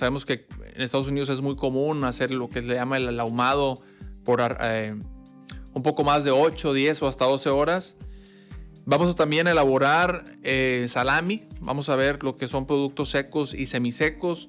sabemos que en Estados Unidos es muy común hacer lo que se llama el ahumado por eh, un poco más de 8, 10 o hasta 12 horas. Vamos a también elaborar eh, salami. Vamos a ver lo que son productos secos y semisecos.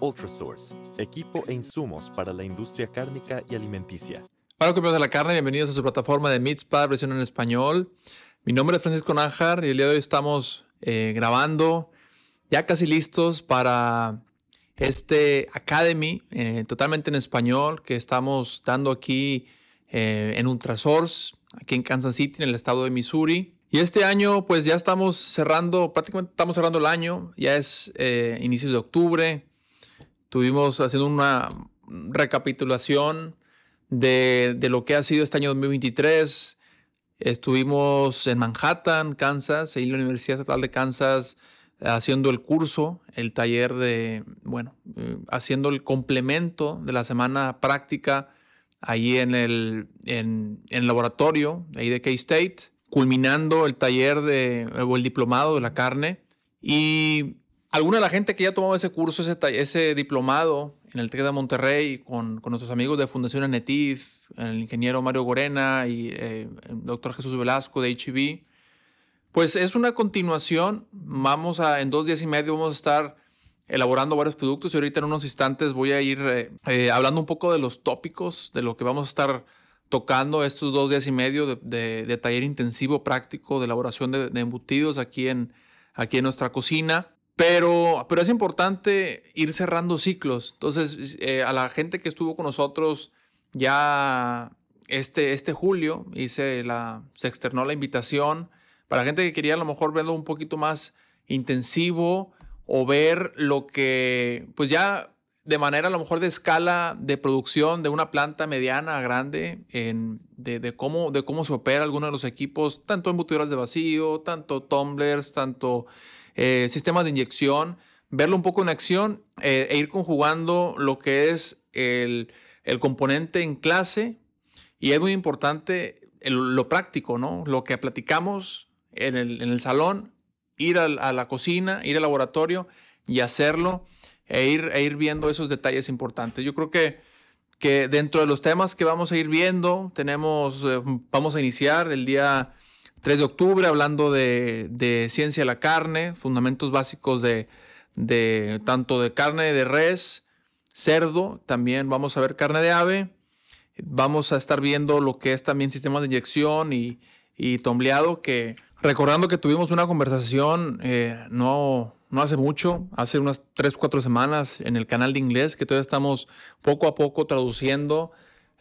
Ultrasource, equipo e insumos para la industria cárnica y alimenticia. Hola, compañeros de la carne, bienvenidos a su plataforma de Meatspad, versión en español. Mi nombre es Francisco Nájar y el día de hoy estamos eh, grabando, ya casi listos para este Academy, eh, totalmente en español, que estamos dando aquí eh, en Ultrasource, aquí en Kansas City, en el estado de Missouri. Y este año, pues ya estamos cerrando, prácticamente estamos cerrando el año, ya es inicios de octubre. Estuvimos haciendo una recapitulación de, lo que ha sido este año 2023. Estuvimos en Manhattan, Kansas, en la Universidad Estatal de Kansas, haciendo el curso, el taller de, bueno, eh, haciendo el complemento de la semana práctica ahí en el, en, el laboratorio ahí de K-State, culminando el taller de, o el diplomado de la carne. Y alguna de la gente que ya tomó ese curso, ese, diplomado en el TEC de Monterrey, con, nuestros amigos de Fundación Anetif, el ingeniero Mario Gorena y eh, el doctor Jesús Velasco de HIV, pues es una continuación. Vamos a, en dos días y medio vamos a estar elaborando varios productos y ahorita en unos instantes voy a ir eh, eh, hablando un poco de los tópicos, de lo que vamos a estar tocando estos dos días y medio de, de, taller intensivo práctico de elaboración de, de embutidos aquí en, aquí en nuestra cocina. Pero, pero es importante ir cerrando ciclos. Entonces, eh, a la gente que estuvo con nosotros ya este, este julio, hice la, se externó la invitación para la gente que quería a lo mejor verlo un poquito más intensivo o ver lo que, pues ya de manera a lo mejor de escala de producción de una planta mediana a grande, en, de, de, cómo, de cómo se opera alguno de los equipos, tanto embutidoras de vacío, tanto tumblers, tanto eh, sistemas de inyección, verlo un poco en acción eh, e ir conjugando lo que es el, componente en clase. Y es muy importante lo práctico, ¿no? Lo que platicamos en el, salón, ir a, la cocina, ir al laboratorio y hacerlo e ir, e ir viendo esos detalles importantes. Yo creo que, que dentro de los temas que vamos a ir viendo, tenemos, eh, vamos a iniciar el día 3 de octubre, hablando de, ciencia de la carne, fundamentos básicos de, tanto de carne de res, cerdo, también vamos a ver carne de ave, vamos a estar viendo lo que es también sistemas de inyección y, y tombleado, que recordando que tuvimos una conversación eh, no, no hace mucho, hace unas 3, 4 semanas en el canal de inglés, que todavía estamos poco a poco traduciendo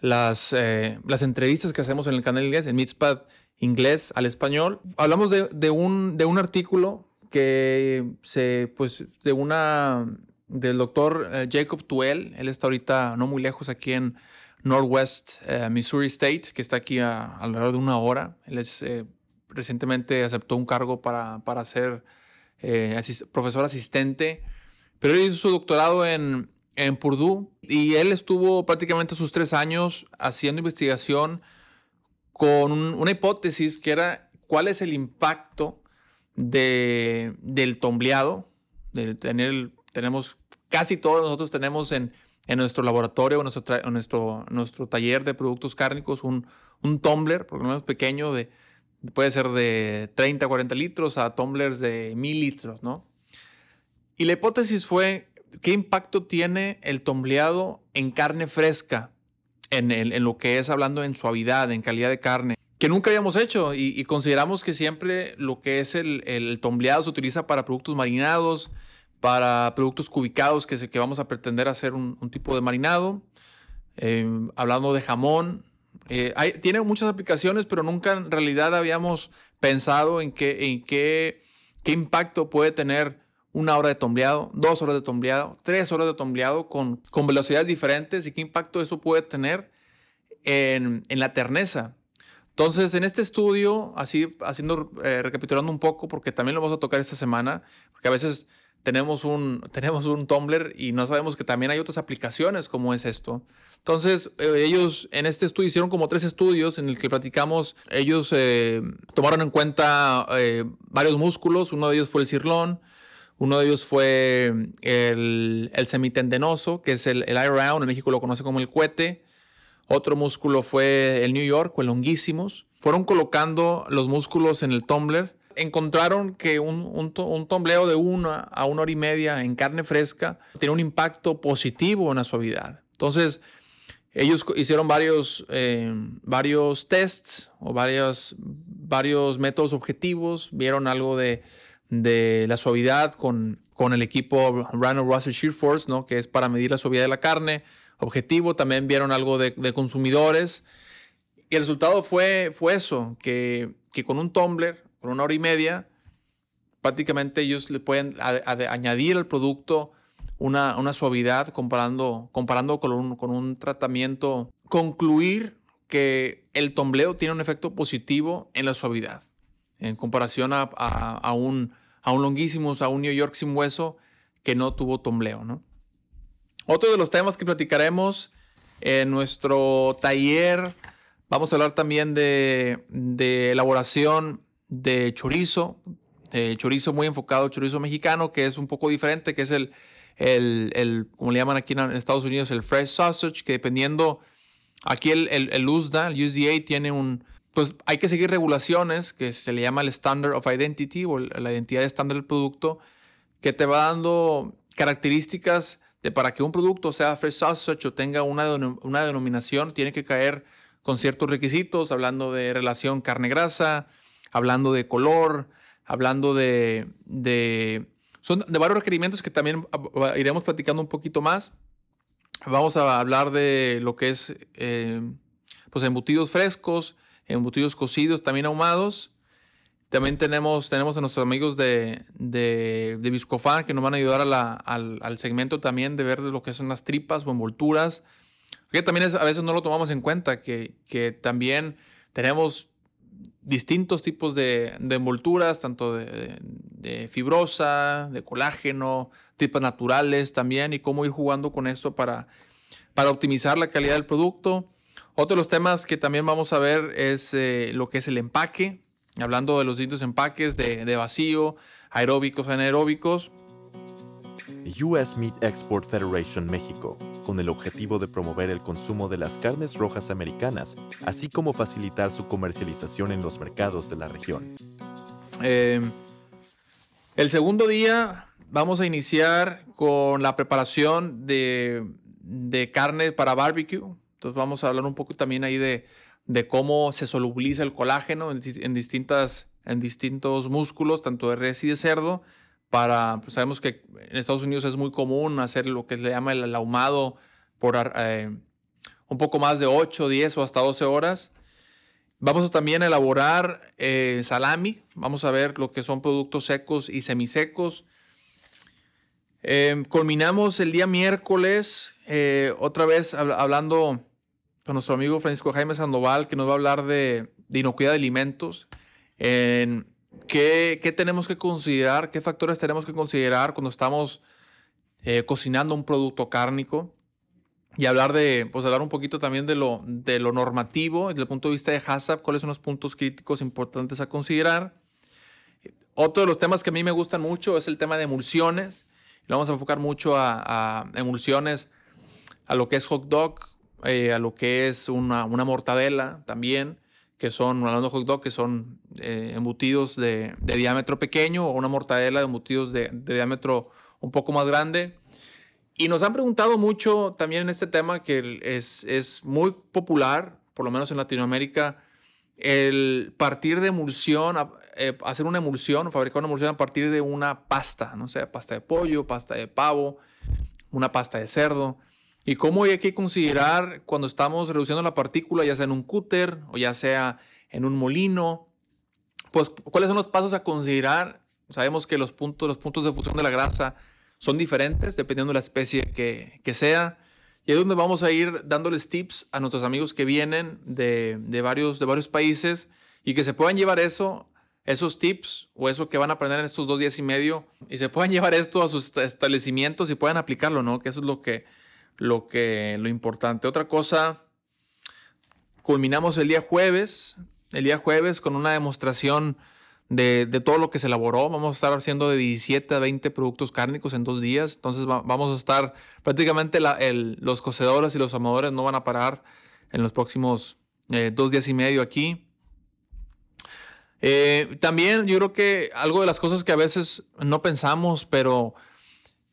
las, eh, las entrevistas que hacemos en el canal de inglés, en Mitspad inglés al español. Hablamos de, un, de artículo que se, pues, de una, del doctor eh, Jacob Tuell, él está ahorita no muy lejos aquí en Northwest eh, Missouri State, que está aquí a, alrededor de una hora. Él es, eh, recientemente aceptó un cargo para, para ser profesor asistente, pero él hizo su doctorado en, en Purdue y él estuvo prácticamente sus tres años haciendo investigación con una hipótesis que era cuál es el impacto de, del tombleado. Tenemos, casi todos nosotros tenemos en, en nuestro laboratorio, en nuestro, nuestro, nuestro taller de productos cárnicos, un, un tumbler, porque no es pequeño, de, puede ser de 30, 40 litros a tumblers de 1000 litros, ¿no? Y la hipótesis fue, ¿qué impacto tiene el tombleado en carne fresca? En, lo que es hablando en suavidad, en calidad de carne, que nunca habíamos hecho y, consideramos que siempre lo que es el, el, tombleado se utiliza para productos marinados, para productos cubicados que, que vamos a pretender hacer un, tipo de marinado. Em, hablando de jamón, eh, tiene muchas aplicaciones, pero nunca en realidad habíamos pensado en qué, en qué, qué impacto puede tener una hora de tombleado, dos horas de tombleado, tres horas de tombleado con, con velocidades diferentes y qué impacto eso puede tener en, la terneza. Entonces, en este estudio, así haciendo, eh, recapitulando un poco, porque también lo vamos a tocar esta semana, porque a veces tenemos un, tenemos un Tumblr y no sabemos que también hay otras aplicaciones como es esto. Entonces, eh, ellos en este estudio hicieron como tres estudios en el que platicamos, ellos eh, tomaron en cuenta varios músculos, uno de ellos fue el cirlón, uno de ellos fue el, el semitendenoso, que es el, el I-round, en México lo conoce como el cohete. Otro músculo fue el New York o el longuísimos. Fueron colocando los músculos en el tumbler. Encontraron que un, un, tombleo de una a una hora y media en carne fresca tiene un impacto positivo en la suavidad. Entonces, ellos hicieron varios, eh, varios tests o varios, varios métodos objetivos, vieron algo de de la suavidad con, con el equipo Rano Russell Shear Force, ¿no? que es para medir la suavidad de la carne. Objetivo, también vieron algo de, consumidores. Y el resultado fue, fue eso, que, que, con un tumbler, con una hora y media, prácticamente ellos le pueden añadir al producto una, una suavidad comparando, comparando con, un, con un tratamiento. Concluir que el tombleo tiene un efecto positivo en la suavidad en comparación a, un, a un longuísimos, a un New York sin hueso que no tuvo tombleo. ¿no? Otro de los temas que platicaremos en nuestro taller, vamos a hablar también de, elaboración de chorizo, chorizo muy enfocado, chorizo mexicano, que es un poco diferente, que es el, el, el como le llaman aquí en Estados Unidos, el fresh sausage, que dependiendo, aquí el, el, el USDA, el USDA tiene un, pues hay que seguir regulaciones que se le llama el Standard of Identity o la identidad estándar del producto, que te va dando características de para que un producto sea fresh sausage o tenga una, una denominación, tiene que caer con ciertos requisitos, hablando de relación carne-grasa, hablando de color, hablando de, Son de varios requerimientos que también iremos platicando un poquito más. Vamos a hablar de lo que es eh, pues embutidos frescos, embutidos cocidos, también ahumados. También tenemos, tenemos a nuestros amigos de, de, de Viscofan que nos van a ayudar al, al, segmento también de ver lo que son las tripas o envolturas. Que también a veces no lo tomamos en cuenta, que, que también tenemos distintos tipos de, de envolturas, tanto de, de, fibrosa, de colágeno, tripas naturales también, y cómo ir jugando con esto para, para optimizar la calidad del producto. Otro de los temas que también vamos a ver es eh, lo que es el empaque, hablando de los distintos empaques de, de vacío, aeróbicos, anaeróbicos. US Meat Export Federation México, con el objetivo de promover el consumo de las carnes rojas americanas, así como facilitar su comercialización en los mercados de la región. Eh, el segundo día vamos a iniciar con la preparación de, de carne para barbecue. Entonces vamos a hablar un poco también ahí de, de cómo se solubiliza el colágeno en, distintas, en distintos músculos, tanto de res y de cerdo. Para, pues sabemos que en Estados Unidos es muy común hacer lo que se le llama el ahumado por eh, un poco más de 8, 10 o hasta 12 horas. Vamos a también elaborar eh, salami. Vamos a ver lo que son productos secos y semisecos. Eh, culminamos el día miércoles, otra vez hablando con nuestro amigo Francisco Jaime Sandoval, que nos va a hablar de, inocuidad de alimentos. En qué, tenemos que considerar, qué factores tenemos que considerar cuando estamos eh, cocinando un producto cárnico. Y hablar de, pues hablar un poquito también de lo, de lo normativo, desde el punto de vista de HACCP, cuáles son los puntos críticos importantes a considerar. Otro de los temas que a mí me gustan mucho es el tema de emulsiones. Lo vamos a enfocar mucho a, a emulsiones, a lo que es hot dog, eh, a lo que es una, una, mortadela también, que son, hablando de hot dog, que son eh, embutidos de, de, diámetro pequeño o una mortadela de embutidos de, de, diámetro un poco más grande. Y nos han preguntado mucho también en este tema que es, es muy popular, por lo menos en Latinoamérica, el partir de emulsión, eh, hacer una emulsión, fabricar una emulsión a partir de una pasta, no sé, pasta de pollo, pasta de pavo, una pasta de cerdo. Y cómo hay que considerar cuando estamos reduciendo la partícula, ya sea en un cúter o ya sea en un molino, pues cuáles son los pasos a considerar. Sabemos que los puntos, los puntos de fusión de la grasa son diferentes dependiendo de la especie que, que sea. Y es donde vamos a ir dándoles tips a nuestros amigos que vienen de, varios, de varios países y que se puedan llevar eso, esos tips o eso que van a aprender en estos dos días y medio y se puedan llevar esto a sus establecimientos y puedan aplicarlo, ¿no? Que eso es lo que, lo que, lo importante. Otra cosa, culminamos el día jueves, el día jueves con una demostración de, todo lo que se elaboró. Vamos a estar haciendo de 17 a 20 productos cárnicos en dos días. Entonces vamos a estar, prácticamente los cocedores y los amadores no van a parar en los próximos eh, dos días y medio aquí. Eh, también yo creo que algo de las cosas que a veces no pensamos, pero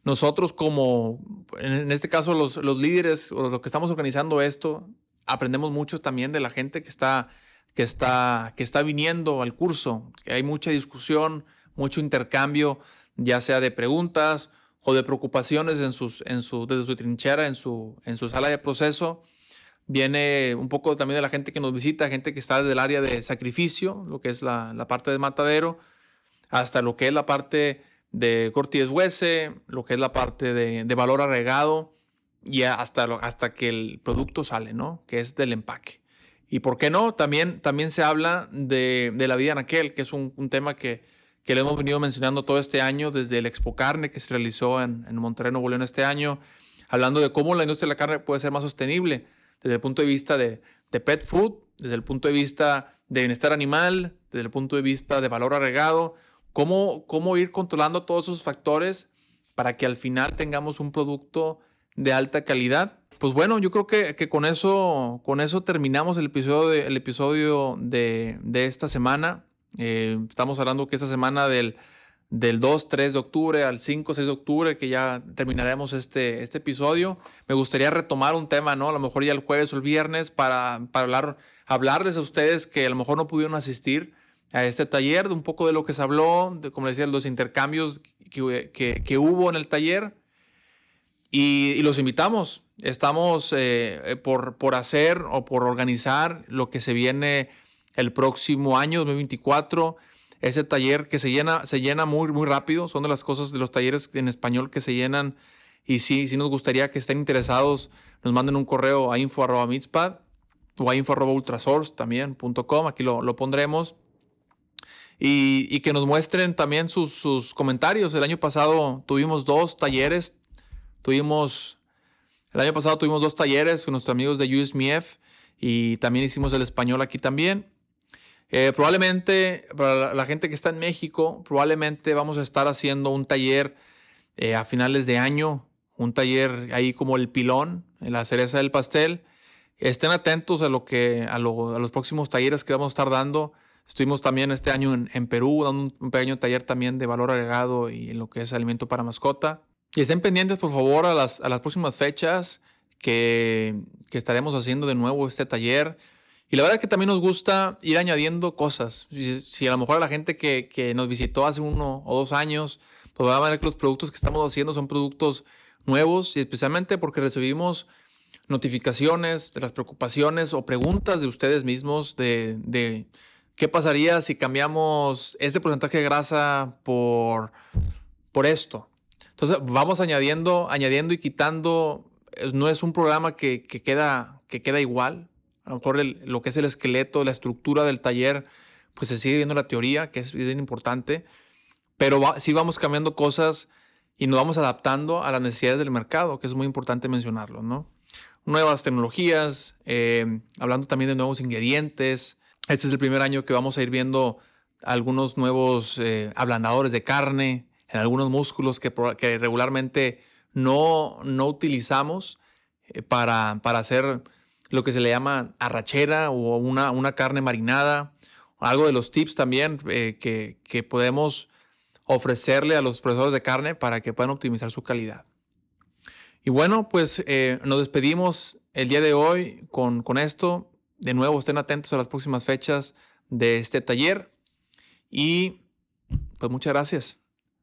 nosotros como, en este caso los, líderes o los que estamos organizando esto, aprendemos mucho también de la gente que está que está, que está viniendo al curso. Hay mucha discusión, mucho intercambio, ya sea de preguntas o de preocupaciones en sus, en su, desde su trinchera, en su, en su sala de proceso. Viene un poco también de la gente que nos visita, gente que está desde el área de sacrificio, lo que es la, la parte de matadero, hasta lo que es la parte de cortes huese, lo que es la parte de, de valor agregado y hasta, hasta que el producto sale, ¿no? Que es del empaque. Y por qué no, también, también se habla de, la vida en aquel, que es un, tema que, que, le hemos venido mencionando todo este año, desde el Expo Carne que se realizó en, en Monterrey, Nuevo León este año, hablando de cómo la industria de la carne puede ser más sostenible desde el punto de vista de, pet food, desde el punto de vista de bienestar animal, desde el punto de vista de valor agregado, cómo, cómo ir controlando todos esos factores para que al final tengamos un producto de alta calidad. Pues bueno, yo creo que, con, eso, con eso terminamos el episodio de, episodio de, esta semana. Eh, estamos hablando que esta semana del, del 2, 3 de octubre al 5, 6 de octubre, que ya terminaremos este, este episodio. Me gustaría retomar un tema, ¿no? A lo mejor ya el jueves o el viernes para, para hablar, hablarles a ustedes que a lo mejor no pudieron asistir a este taller, de un poco de lo que se habló, de, como decía, los intercambios que, que, que hubo en el taller. Y, los invitamos. Estamos eh, eh, por, por hacer o por organizar lo que se viene el próximo año, 2024. Ese taller que se llena, se llena muy, muy rápido. Son de las cosas de los talleres en español que se llenan. Y sí, sí nos gustaría que estén interesados, nos manden un correo a info.mitspad o a info.ultrasource también.com. Aquí lo, lo pondremos. Y, y, que nos muestren también sus, sus comentarios. El año pasado tuvimos dos talleres Tuvimos, el año pasado tuvimos dos talleres con nuestros amigos de USMF y también hicimos el español aquí también. Eh, probablemente, para la gente que está en México, probablemente vamos a estar haciendo un taller eh, a finales de año, un taller ahí como el pilón, la cereza del pastel. Estén atentos a, lo que, a, los próximos talleres que vamos a estar dando. Estuvimos también este año en, Perú dando un, pequeño taller también de valor agregado y en lo que es alimento para mascota. Y estén pendientes, por favor, a las, a las próximas fechas que, que, estaremos haciendo de nuevo este taller. Y la verdad es que también nos gusta ir añadiendo cosas. Si, a lo mejor a la gente que, que, nos visitó hace uno o dos años, pues va a ver que los productos que estamos haciendo son productos nuevos y especialmente porque recibimos notificaciones de las preocupaciones o preguntas de ustedes mismos de, de qué pasaría si cambiamos este porcentaje de grasa por, por esto entonces vamos añadiendo, añadiendo y quitando. No es un programa que, queda, que queda igual. A lo mejor lo que es el esqueleto, la estructura del taller, pues se sigue viendo la teoría, que es bien importante. Pero sí vamos cambiando cosas y nos vamos adaptando a las necesidades del mercado, que es muy importante mencionarlo, ¿no? Nuevas tecnologías, eh, hablando también de nuevos ingredientes. Este es el primer año que vamos a ir viendo algunos nuevos eh, ablandadores de carne, en algunos músculos que, regularmente no, no utilizamos eh, para, para, hacer lo que se le llama arrachera o una, una carne marinada. Algo de los tips también eh, que, que, podemos ofrecerle a los procesadores de carne para que puedan optimizar su calidad. Y bueno, pues nos despedimos el día de hoy con, con esto. De nuevo, estén atentos a las próximas fechas de este taller. Y pues muchas gracias.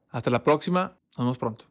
Hasta la próxima. Nos vemos pronto.